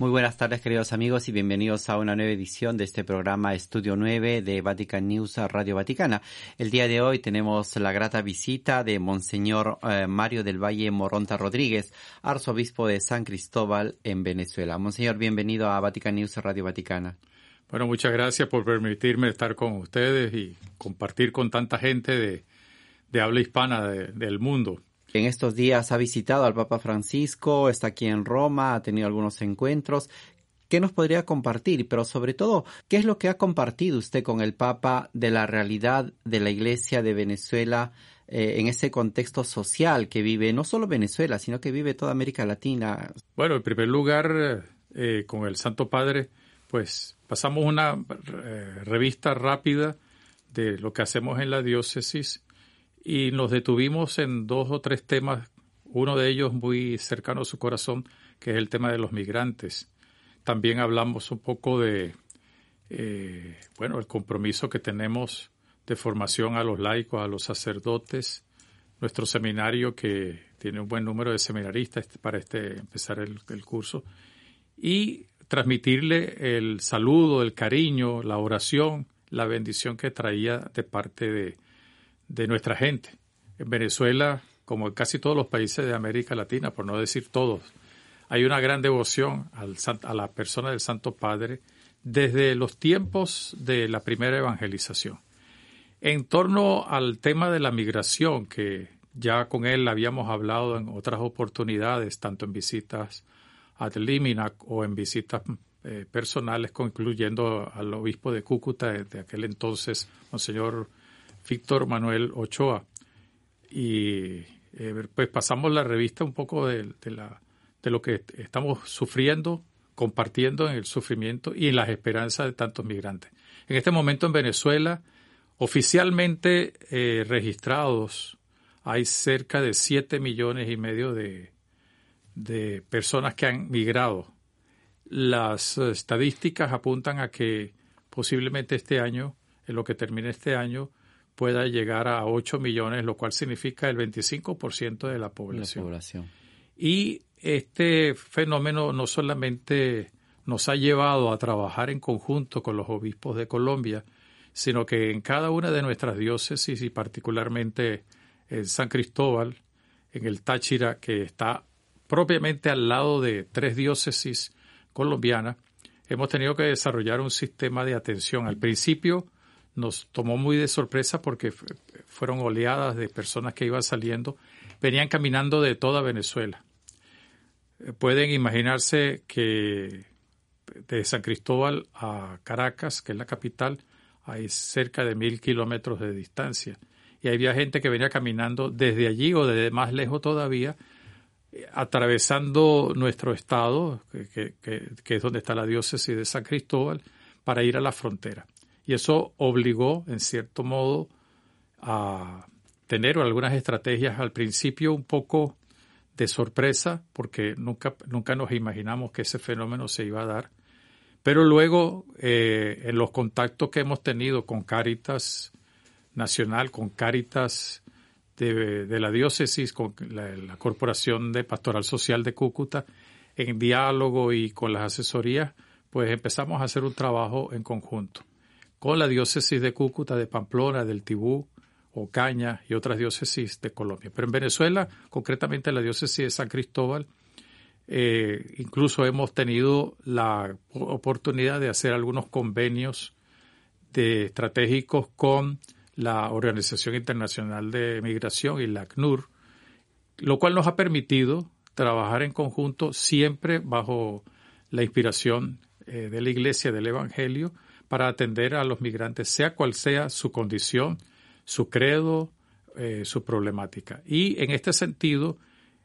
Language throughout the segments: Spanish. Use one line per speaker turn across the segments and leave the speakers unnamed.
Muy buenas tardes queridos amigos y bienvenidos a una nueva edición de este programa Estudio 9 de Vatican News Radio Vaticana. El día de hoy tenemos la grata visita de Monseñor eh, Mario del Valle Moronta Rodríguez, arzobispo de San Cristóbal en Venezuela. Monseñor, bienvenido a Vatican News Radio Vaticana.
Bueno, muchas gracias por permitirme estar con ustedes y compartir con tanta gente de, de habla hispana del mundo.
En estos días ha visitado al Papa Francisco, está aquí en Roma, ha tenido algunos encuentros. ¿Qué nos podría compartir? Pero sobre todo, ¿qué es lo que ha compartido usted con el Papa de la realidad de la Iglesia de Venezuela eh, en ese contexto social que vive no solo Venezuela, sino que vive toda América Latina?
Bueno, en primer lugar, eh, con el Santo Padre, pues pasamos una eh, revista rápida de lo que hacemos en la diócesis y nos detuvimos en dos o tres temas, uno de ellos muy cercano a su corazón, que es el tema de los migrantes. También hablamos un poco de, eh, bueno, el compromiso que tenemos de formación a los laicos, a los sacerdotes, nuestro seminario que tiene un buen número de seminaristas para este empezar el curso y transmitirle el saludo, el cariño, la oración, la bendición que traía de parte de, de nuestra gente. En Venezuela, como en casi todos los países de América Latina, por no decir todos, hay una gran devoción al, a la persona del Santo Padre desde los tiempos de la primera evangelización. En torno al tema de la migración, que ya con él habíamos hablado en otras oportunidades, tanto en visitas a Liminac o en visitas eh, personales, concluyendo al obispo de Cúcuta de, de aquel entonces, Monseñor Víctor Manuel Ochoa. Y eh, pues pasamos la revista un poco de, la, de lo que estamos sufriendo, compartiendo en el sufrimiento y en las esperanzas de tantos migrantes. En este momento en Venezuela, oficialmente eh, registrados, hay cerca de 7 millones y medio de, de personas que han migrado. Las estadísticas apuntan a que posiblemente este año, en lo que termine este año, pueda llegar a 8 millones, lo cual significa el 25% de la población. la población. Y este fenómeno no solamente nos ha llevado a trabajar en conjunto con los obispos de Colombia, sino que en cada una de nuestras diócesis y particularmente en San Cristóbal, en el Táchira, que está propiamente al lado de tres diócesis colombianas, hemos tenido que desarrollar un sistema de atención. Al principio, nos tomó muy de sorpresa porque fueron oleadas de personas que iban saliendo, venían caminando de toda Venezuela. Eh, pueden imaginarse que de San Cristóbal a Caracas, que es la capital, hay cerca de mil kilómetros de distancia. Y había gente que venía caminando desde allí o desde más lejos todavía, eh, atravesando nuestro estado, que, que es donde está la diócesis de San Cristóbal, para ir a la frontera. Y eso obligó, en cierto modo, a tener algunas estrategias al principio un poco de sorpresa, porque nunca, nunca nos imaginamos que ese fenómeno se iba a dar. Pero luego, eh, en los contactos que hemos tenido con Cáritas Nacional, con Cáritas de, la diócesis, con la, la, Corporación de Pastoral Social de Cúcuta, en diálogo y con las asesorías, pues empezamos a hacer un trabajo en conjunto con la diócesis de Cúcuta, de Pamplona, del Tibú, Ocaña y otras diócesis de Colombia. Pero en Venezuela, concretamente la diócesis de San Cristóbal, eh, incluso hemos tenido la oportunidad de hacer algunos convenios de estratégicos con la Organización Internacional de Migración y la ACNUR, lo cual nos ha permitido trabajar en conjunto siempre bajo la inspiración eh, de la Iglesia del Evangelio, para atender a los migrantes, sea cual sea su condición, su credo, eh, su problemática. Y en este sentido,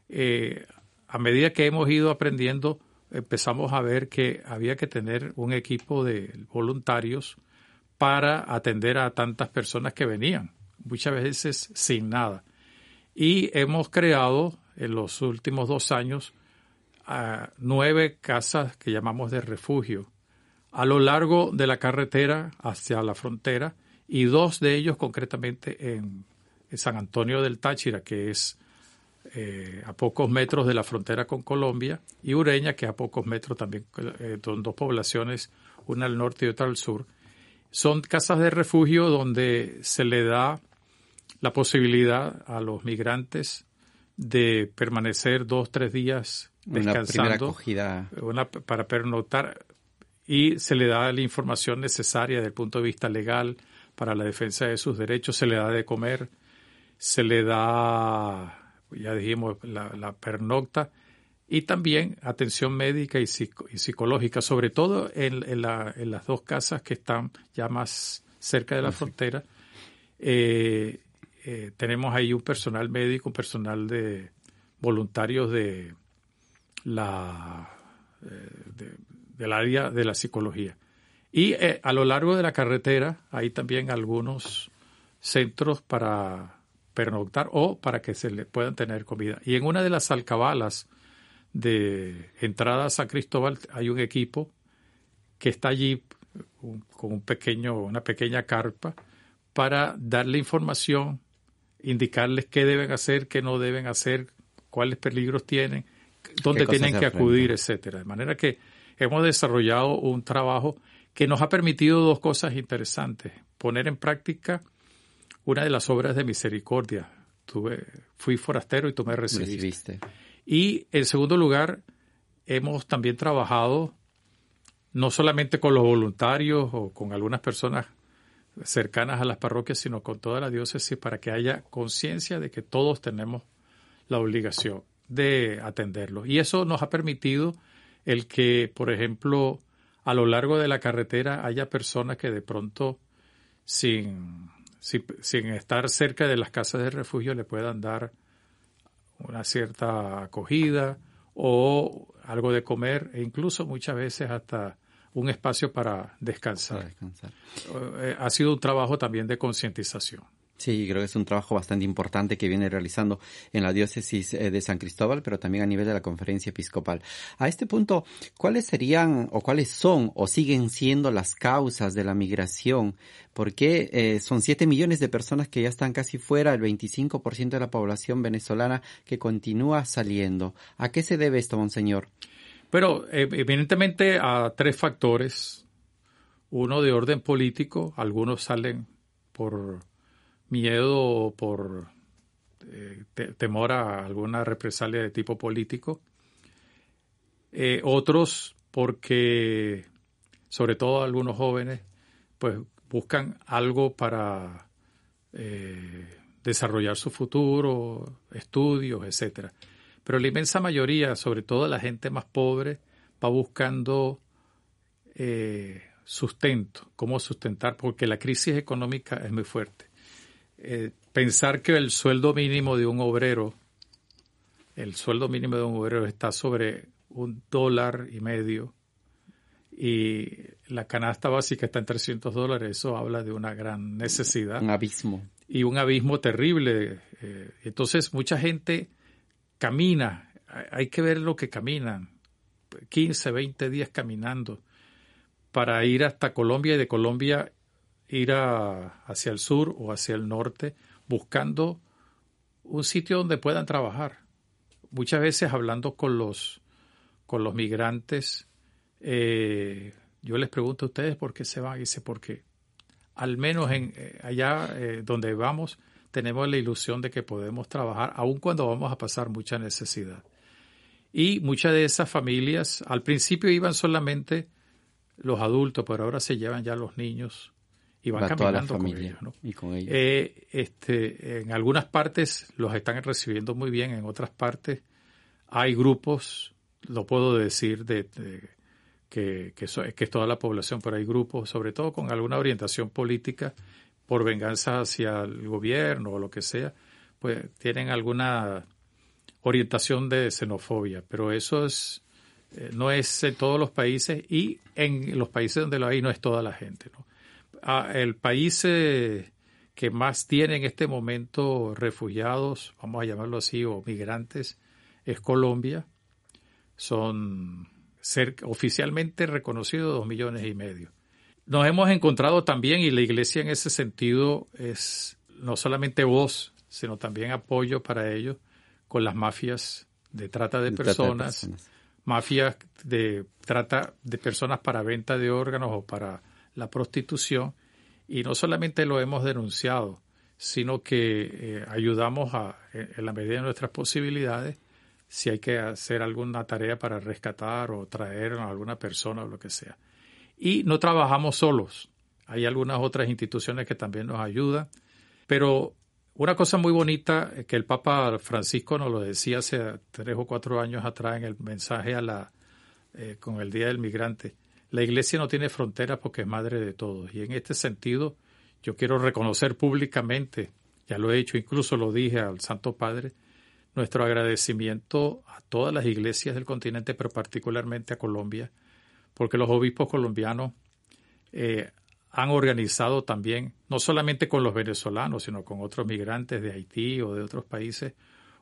eh, a medida que hemos ido aprendiendo, empezamos a ver que había que tener un equipo de voluntarios para atender a tantas personas que venían, muchas veces sin nada. Y hemos creado en los últimos dos años nueve casas que llamamos de refugio a lo largo de la carretera hacia la frontera y dos de ellos concretamente en, San Antonio del Táchira, que es eh, a pocos metros de la frontera con Colombia, y Ureña, que es a pocos metros también, eh, son dos poblaciones, una al norte y otra al sur. Son casas de refugio donde se le da la posibilidad a los migrantes de permanecer dos, tres días descansando.
acogida.
Una, para pernoctar y se le da la información necesaria desde el punto de vista legal para la defensa de sus derechos, se le da de comer, se le da, ya dijimos, la, pernocta y también atención médica y, psicológica, sobre todo en, las dos casas que están ya más cerca de la frontera. Eh, eh, tenemos ahí un personal médico, un personal de voluntarios de la eh, del área de la psicología. Y eh, a lo largo de la carretera hay también algunos centros para pernoctar o para que se le puedan tener comida. Y en una de las alcabalas de entrada a San Cristóbal hay un equipo que está allí con un pequeño, una pequeña carpa para darle información indicarles qué deben hacer, qué no deben hacer, cuáles peligros tienen, dónde tienen que acudir, etcétera. De manera que hemos desarrollado un trabajo que nos ha permitido dos cosas interesantes. Poner en práctica una de las obras de misericordia. Tuve, fui forastero y tú me recibiste. Y en segundo lugar, hemos también trabajado no solamente con los voluntarios o con algunas personas cercanas a las parroquias, sino con toda la diócesis para que haya conciencia de que todos tenemos la obligación de atenderlo. Y eso nos ha permitido el que, por ejemplo, a lo largo de la carretera haya personas que de pronto, sin, sin, estar cerca de las casas de refugio, le puedan dar una cierta acogida o algo de comer e incluso muchas veces hasta un espacio para descansar. Eh, ha sido un trabajo también de concientización.
Sí, creo que es un trabajo bastante importante que viene realizando en la diócesis eh, de San Cristóbal, pero también a nivel de la conferencia episcopal. A este punto, ¿cuáles serían o cuáles son o siguen siendo las causas de la migración? Porque eh, son siete millones de personas que ya están casi fuera, el 25% de la población venezolana que continúa saliendo. ¿A qué se debe esto, monseñor?
Pero eh, evidentemente a tres factores. Uno de orden político, algunos salen por miedo por eh, temor a alguna represalia de tipo político. Eh, otros porque, sobre todo algunos jóvenes, pues buscan algo para desarrollar su futuro, estudios, etcétera. Pero la inmensa mayoría, sobre todo la gente más pobre, va buscando eh, sustento, cómo sustentar, porque la crisis económica es muy fuerte. Eh, pensar que el sueldo mínimo de un obrero, el sueldo mínimo de un obrero está sobre un dólar y medio y la canasta básica está en 300 dólares, eso habla de una gran necesidad.
Un abismo.
Y un abismo terrible. Eh, entonces mucha gente camina, hay que ver lo que caminan, 15, 20 días caminando para ir hasta Colombia y de Colombia ir hacia el sur o hacia el norte buscando un sitio donde puedan trabajar. Muchas veces hablando con los, con los migrantes, eh, yo les pregunto a ustedes por qué se van y dice porque al menos en, eh, allá eh, donde vamos tenemos la ilusión de que podemos trabajar aun cuando vamos a pasar mucha necesidad. Y muchas de esas familias al principio iban solamente los adultos, pero ahora se llevan ya los niños y van caminando con ellos.
Y con ellos.
Eh, este, en algunas partes los están recibiendo muy bien, en otras partes hay grupos, lo puedo decir, de, que, que, que es toda la población, pero hay grupos, sobre todo con alguna orientación política, por venganza hacia el gobierno o lo que sea, pues tienen alguna orientación de xenofobia, pero eso es eh, no es en todos los países y en los países donde lo hay no es toda la gente. ¿no? El país eh, que más tiene en este momento refugiados, vamos a llamarlo así, o migrantes, es Colombia. Son oficialmente reconocidos dos millones y medio. Nos hemos encontrado también, y la iglesia en ese sentido es no solamente voz, sino también apoyo para ellos con las mafias de trata de, personas, mafias de trata de personas para venta de órganos o para la prostitución. Y no solamente lo hemos denunciado, sino que eh, ayudamos a, en la medida de nuestras posibilidades si hay que hacer alguna tarea para rescatar o traer a alguna persona o lo que sea. Y no trabajamos solos. Hay algunas otras instituciones que también nos ayudan. Pero una cosa muy bonita que el Papa Francisco nos lo decía hace tres o cuatro años atrás en el mensaje a la, eh, con el Día del Migrante. La Iglesia no tiene fronteras porque es madre de todos. Y en este sentido, yo quiero reconocer públicamente, ya lo he hecho, incluso lo dije al Santo Padre, nuestro agradecimiento a todas las iglesias del continente, pero particularmente a Colombia, porque los obispos colombianos eh, han organizado también, no solamente con los venezolanos, sino con otros migrantes de Haití o de otros países,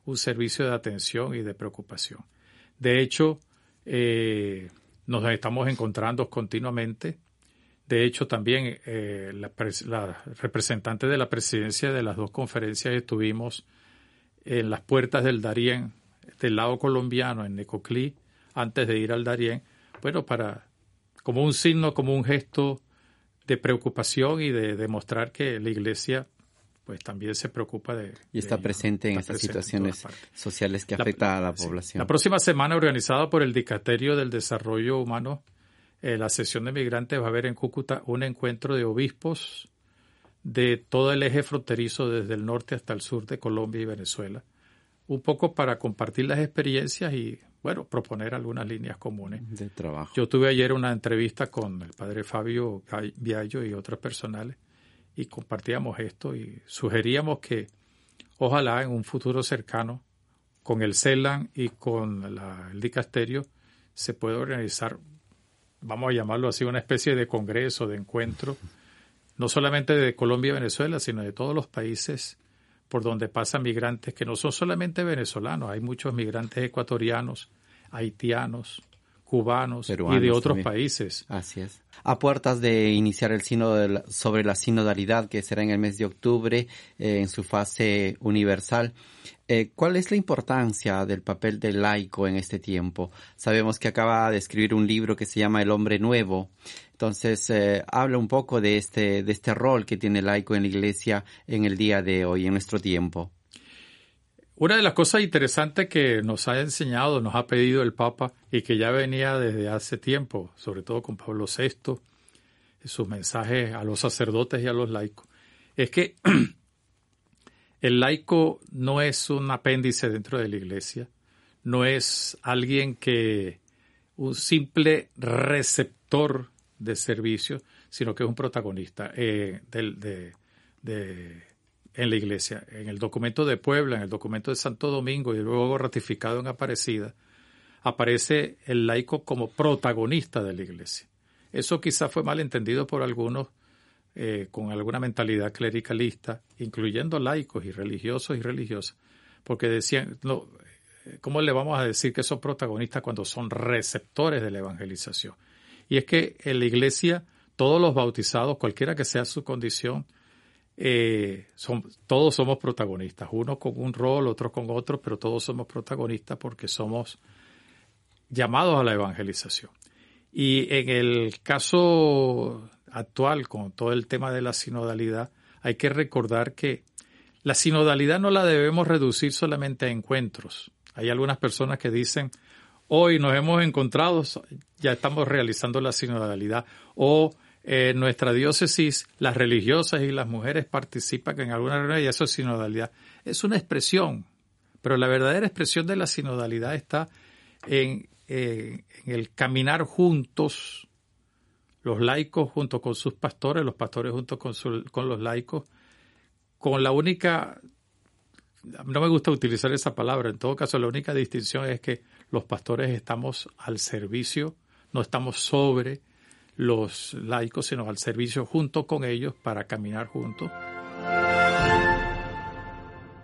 un servicio de atención y de preocupación. De hecho, eh, nos estamos encontrando continuamente. De hecho, también eh, la, la, representante de la presidencia de las dos conferencias estuvimos en las puertas del Darién, del lado colombiano, en Necoclí, antes de ir al Darién, bueno, para, como un signo, como un gesto de preocupación y de demostrar que la Iglesia pues también se preocupa de...
Y está presente en estas situaciones sociales que afectan a la población.
La próxima semana, organizada por el Dicasterio del Desarrollo Humano, eh, la sesión de migrantes va a haber en Cúcuta un encuentro de obispos de todo el eje fronterizo desde el norte hasta el sur de Colombia y Venezuela, un poco para compartir las experiencias y, bueno, proponer algunas líneas comunes.
De trabajo.
Yo tuve ayer una entrevista con el padre Fabio Viallo y otros personales y compartíamos esto y sugeríamos que ojalá en un futuro cercano con el CELAN y con el dicasterio se pueda organizar, vamos a llamarlo así, una especie de congreso, de encuentro no solamente de Colombia y Venezuela, sino de todos los países por donde pasan migrantes que no son solamente venezolanos, hay muchos migrantes ecuatorianos, haitianos, cubanos y de otros países.
Así es. A puertas de iniciar el sínodo sobre la sinodalidad, que será en el mes de octubre, eh, en su fase universal, eh, ¿cuál es la importancia del papel del laico en este tiempo? Sabemos que acaba de escribir un libro que se llama El hombre nuevo. Entonces, eh, habla un poco de este, de este rol que tiene el laico en la iglesia en el día de hoy, en nuestro tiempo.
Una de las cosas interesantes que nos ha enseñado, nos ha pedido el Papa y que ya venía desde hace tiempo, sobre todo con Pablo VI, sus mensajes a los sacerdotes y a los laicos, es que el laico no es un apéndice dentro de la iglesia, no es alguien que un simple receptor de servicio, sino que es un protagonista eh, del, de, en la iglesia. En el documento de Puebla, en el documento de Santo Domingo y luego ratificado en Aparecida, aparece el laico como protagonista de la iglesia. Eso quizás fue mal entendido por algunos eh, con alguna mentalidad clericalista, incluyendo laicos y religiosos y religiosas, porque decían, no, ¿cómo le vamos a decir que son protagonistas cuando son receptores de la evangelización? Y es que en la iglesia todos los bautizados, cualquiera que sea su condición, eh, son, todos somos protagonistas, uno con un rol, otro con otro, pero todos somos protagonistas porque somos llamados a la evangelización. Y en el caso actual, con todo el tema de la sinodalidad, hay que recordar que la sinodalidad no la debemos reducir solamente a encuentros. Hay algunas personas que dicen, hoy nos hemos encontrado, ya estamos realizando la sinodalidad, o en nuestra diócesis las religiosas y las mujeres participan en alguna reunión y eso es sinodalidad. Es una expresión, pero la verdadera expresión de la sinodalidad está en, el caminar juntos, los laicos junto con sus pastores, los pastores junto con, con los laicos, con la única, no me gusta utilizar esa palabra, en todo caso la única distinción es que los pastores estamos al servicio, no estamos sobre, los laicos, sino al servicio junto con ellos para caminar juntos